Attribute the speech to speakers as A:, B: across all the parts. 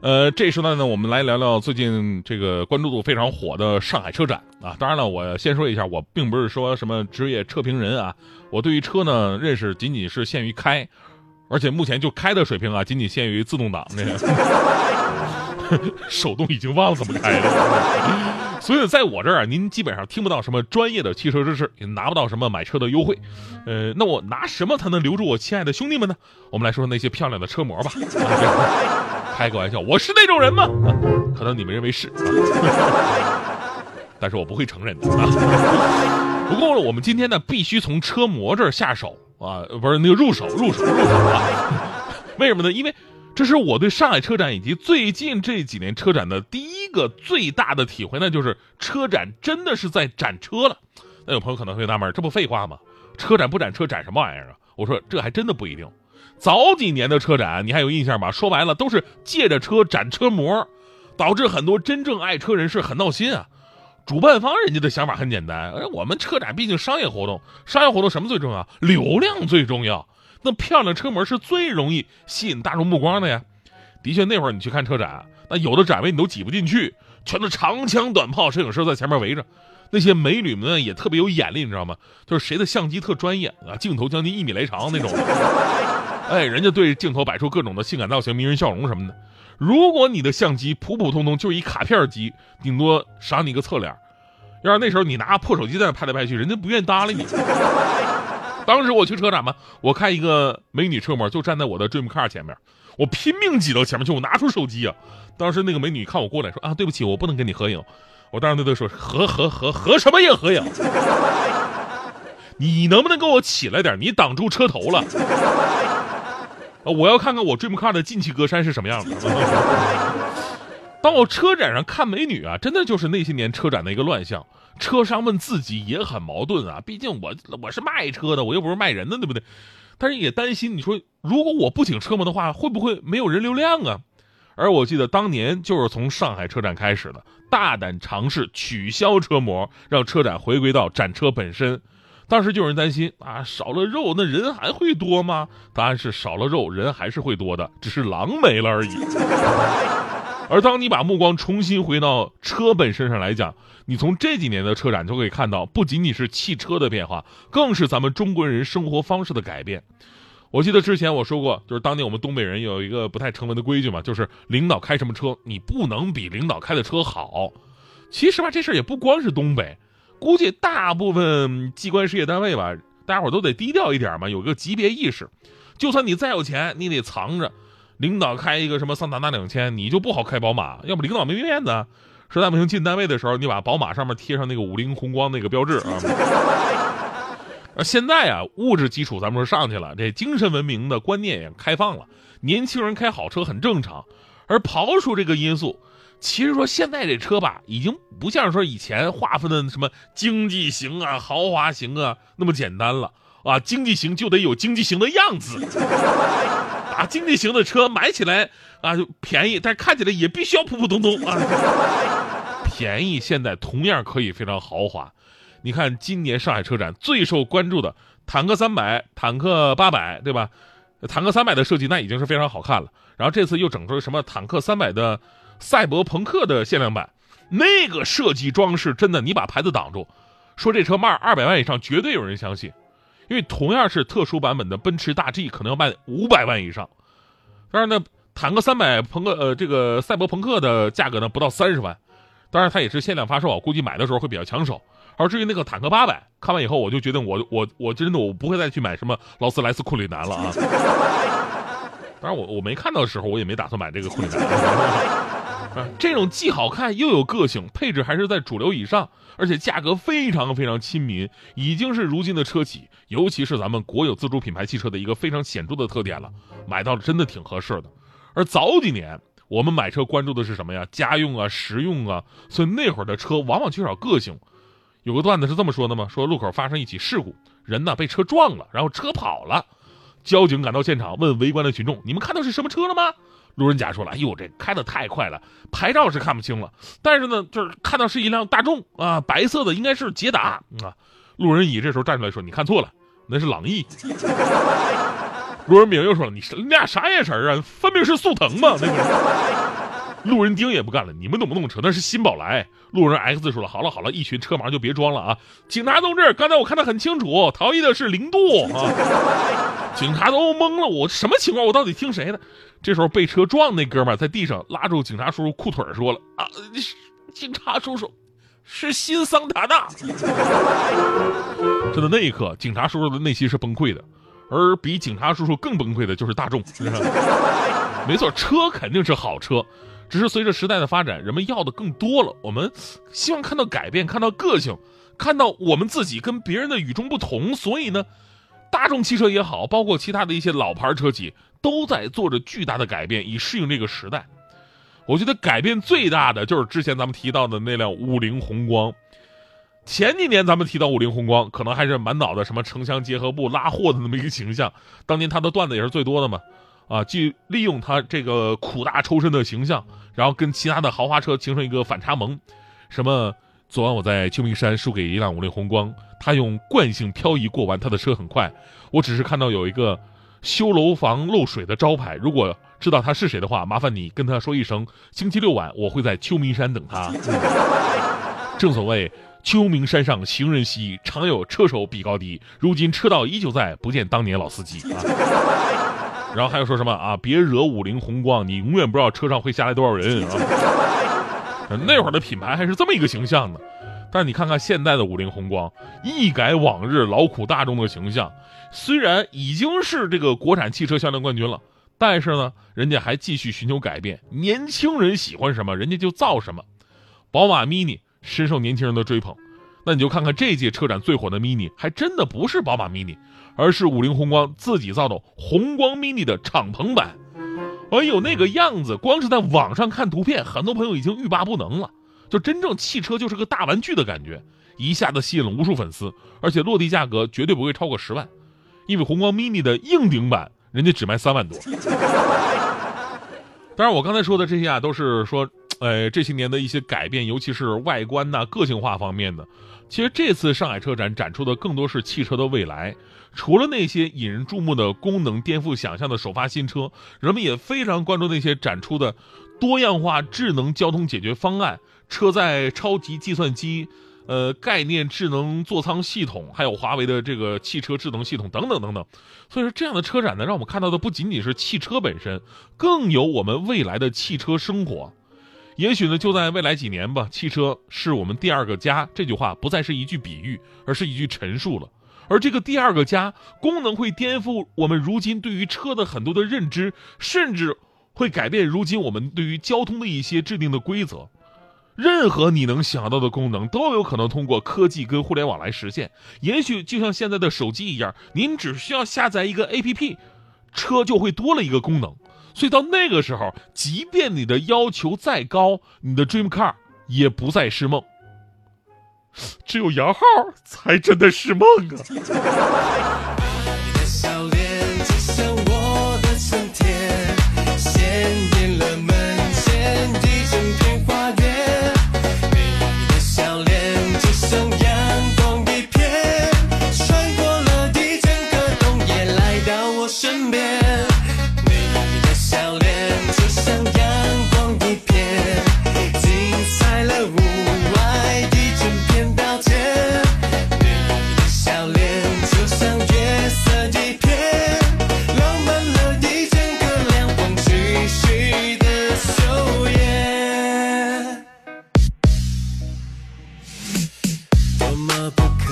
A: 呃这时段呢，我们来聊聊最近这个关注度非常火的上海车展啊。当然了，我先说一下，我并不是说什么职业车评人啊，我对于车呢认识仅仅是限于开，而且目前就开的水平啊，仅仅限于自动挡那个，手动已经忘了怎么开了。所以在我这儿啊，您基本上听不到什么专业的汽车知识，也拿不到什么买车的优惠。呃，那我拿什么才能留住我亲爱的兄弟们呢？我们来说说那些漂亮的车模吧。开个玩笑，我是那种人吗？可能你们认为是，啊 但是我不会承认的啊。不过我们今天呢，必须从车模这儿下手啊，不是那个入手，入手，入手啊。为什么呢？因为这是我对上海车展以及最近这几年车展的第一个最大的体会，那就是车展真的是在展车了。那有朋友可能会纳闷，这不废话吗？车展不展车，展什么玩意儿啊？我说这还真的不一定。早几年的车展，你还有印象吧？说白了都是借着车展车模，导致很多真正爱车人士很闹心啊。主办方人家的想法很简单，而，我们车展毕竟商业活动，商业活动什么最重要？流量最重要。那漂亮车模是最容易吸引大众目光的呀。的确，那会儿你去看车展，那有的展位你都挤不进去，全都长枪短炮摄影师在前面围着。那些美女们也特别有眼力，你知道吗？就是谁的相机特专业啊，镜头将近一米来长那种。哎，人家对着镜头摆出各种的性感造型、迷人笑容什么的。如果你的相机普普通通，就是一卡片机，顶多赏你个侧脸。要是那时候你拿破手机在那拍来拍去，人家不愿意搭理你。当时我去车展嘛，我看一个美女车模就站在我的 Dream Car 前面，我拼命挤到前面去，我拿出手机啊。当时那个美女看我过来说啊，对不起，我不能跟你合影。我当时对她说合合合合什么影合影？你能不能给我起来点？你挡住车头了。我要看看我 Dream Car 的进气格栅是什么样的。当我车展上看美女啊，真的就是那些年车展的一个乱象。车商们自己也很矛盾啊，毕竟我我是卖车的，我又不是卖人的，对不对？但是也担心，你说如果我不请车模的话，会不会没有人流量啊？而我记得当年就是从上海车展开始的，大胆尝试取消车模，让车展回归到展车本身。当时就有人担心啊，少了肉，那人还会多吗？答案是少了肉，人还是会多的，只是狼没了而已。而当你把目光重新回到车本身上来讲，你从这几年的车展就可以看到，不仅仅是汽车的变化，更是咱们中国人生活方式的改变。我记得之前我说过，就是当年我们东北人有一个不太成文的规矩嘛，就是领导开什么车，你不能比领导开的车好。其实吧，这事儿也不光是东北。估计大部分机关事业单位吧，大家伙都得低调一点嘛，有个级别意识。就算你再有钱，你得藏着。领导开一个什么桑塔纳两千，你就不好开宝马，要不领导没面子。实在不行，进单位的时候，你把宝马上面贴上那个五菱宏光那个标志啊。而现在啊，物质基础咱们说上去了，这精神文明的观念也开放了，年轻人开好车很正常。而刨除这个因素。其实说现在这车吧，已经不像说以前划分的什么经济型啊、豪华型啊那么简单了啊。经济型就得有经济型的样子啊，经济型的车买起来啊就便宜，但是看起来也必须要普普通通啊。便宜现在同样可以非常豪华。你看今年上海车展最受关注的坦克三百、坦克八百，对吧？坦克三百的设计那已经是非常好看了，然后这次又整出了什么坦克三百的。赛博朋克的限量版，那个设计装饰真的，你把牌子挡住，说这车卖二百万以上，绝对有人相信。因为同样是特殊版本的奔驰大 G，可能要卖五百万以上。当然呢，坦克三百朋克，呃，这个赛博朋克的价格呢不到三十万。当然它也是限量发售，估计买的时候会比较抢手。而至于那个坦克八百，看完以后我就决定，我我我真的我不会再去买什么 劳斯莱斯库里南了啊。当然我我没看到的时候，我也没打算买这个库里南。这种既好看又有个性，配置还是在主流以上，而且价格非常非常亲民，已经是如今的车企，尤其是咱们国有自主品牌汽车的一个非常显著的特点了。买到了真的挺合适的。而早几年我们买车关注的是什么呀？家用啊，实用啊，所以那会儿的车往往缺少个性。有个段子是这么说的吗？说路口发生一起事故，人呢被车撞了，然后车跑了。交警赶到现场，问围观的群众：“你们看到是什么车了吗？”路人甲说了：“哎呦，这开的太快了，牌照是看不清了，但是呢，就是看到是一辆大众啊，白色的，应该是捷达啊。”路人乙这时候站出来说：“你看错了，那是朗逸。”路人丙又说了：“你你俩啥眼神啊？分明是速腾嘛，那个。”路人丁也不干了，你们懂不懂车？那是新宝来。路人 X 说了：“好了好了，一群车盲就别装了啊！警察同志，刚才我看得很清楚，逃逸的是零度啊！”警察都懵了，我什么情况？我到底听谁的？这时候被车撞那哥们在地上拉住警察叔叔裤腿说了：“啊，警察叔叔，是新桑塔纳。”真的那一刻，警察叔叔的内心是崩溃的，而比警察叔叔更崩溃的就是大众。没错，车肯定是好车。只是随着时代的发展，人们要的更多了。我们希望看到改变，看到个性，看到我们自己跟别人的与众不同。所以呢，大众汽车也好，包括其他的一些老牌车企，都在做着巨大的改变，以适应这个时代。我觉得改变最大的就是之前咱们提到的那辆五菱宏光。前几年咱们提到五菱宏光，可能还是满脑子什么城乡结合部拉货的那么一个形象，当年他的段子也是最多的嘛。啊，就利用他这个苦大仇深的形象，然后跟其他的豪华车形成一个反差萌。什么？昨晚我在秋名山输给一辆五菱宏光，他用惯性漂移过弯，他的车很快。我只是看到有一个修楼房漏水的招牌，如果知道他是谁的话，麻烦你跟他说一声，星期六晚我会在秋名山等他。正所谓秋名山上行人稀，常有车手比高低。如今车道依旧在，不见当年老司机啊。然后还有说什么啊？别惹五菱宏光，你永远不知道车上会下来多少人啊！那会儿的品牌还是这么一个形象呢。但你看看现在的五菱宏光，一改往日劳苦大众的形象，虽然已经是这个国产汽车销量冠军了，但是呢，人家还继续寻求改变。年轻人喜欢什么，人家就造什么。宝马 mini 深受年轻人的追捧。那你就看看这届车展最火的 mini，还真的不是宝马 mini，而是五菱宏光自己造的宏光 mini 的敞篷版。哎呦，那个样子，光是在网上看图片，很多朋友已经欲罢不能了。就真正汽车就是个大玩具的感觉，一下子吸引了无数粉丝，而且落地价格绝对不会超过十万，因为宏光 mini 的硬顶版人家只卖三万多。当然，我刚才说的这些啊，都是说。呃，这些年的一些改变，尤其是外观呐、个性化方面的，其实这次上海车展展出的更多是汽车的未来。除了那些引人注目的功能颠覆想象的首发新车，人们也非常关注那些展出的多样化智能交通解决方案、车载超级计算机。呃，概念智能座舱系统，还有华为的这个汽车智能系统等等等等，所以说这样的车展呢，让我们看到的不仅仅是汽车本身，更有我们未来的汽车生活。也许呢，就在未来几年吧，汽车是我们第二个家。这句话不再是一句比喻，而是一句陈述了。而这个第二个家，功能会颠覆我们如今对于车的很多的认知，甚至会改变如今我们对于交通的一些制定的规则。任何你能想到的功能，都有可能通过科技跟互联网来实现。也许就像现在的手机一样，您只需要下载一个 APP，车就会多了一个功能。所以到那个时候，即便你的要求再高，你的 dream car 也不再是梦。只有摇号才真的是梦啊！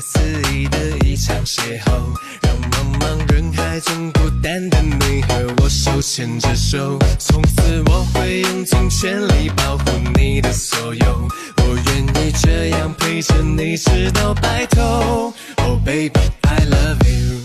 B: 肆意的一场邂逅，让茫茫人海中孤单的你和我手牵着手，从此我会用尽全力保护你的所有。我愿意这样陪着你直到白头。Oh baby, I love you.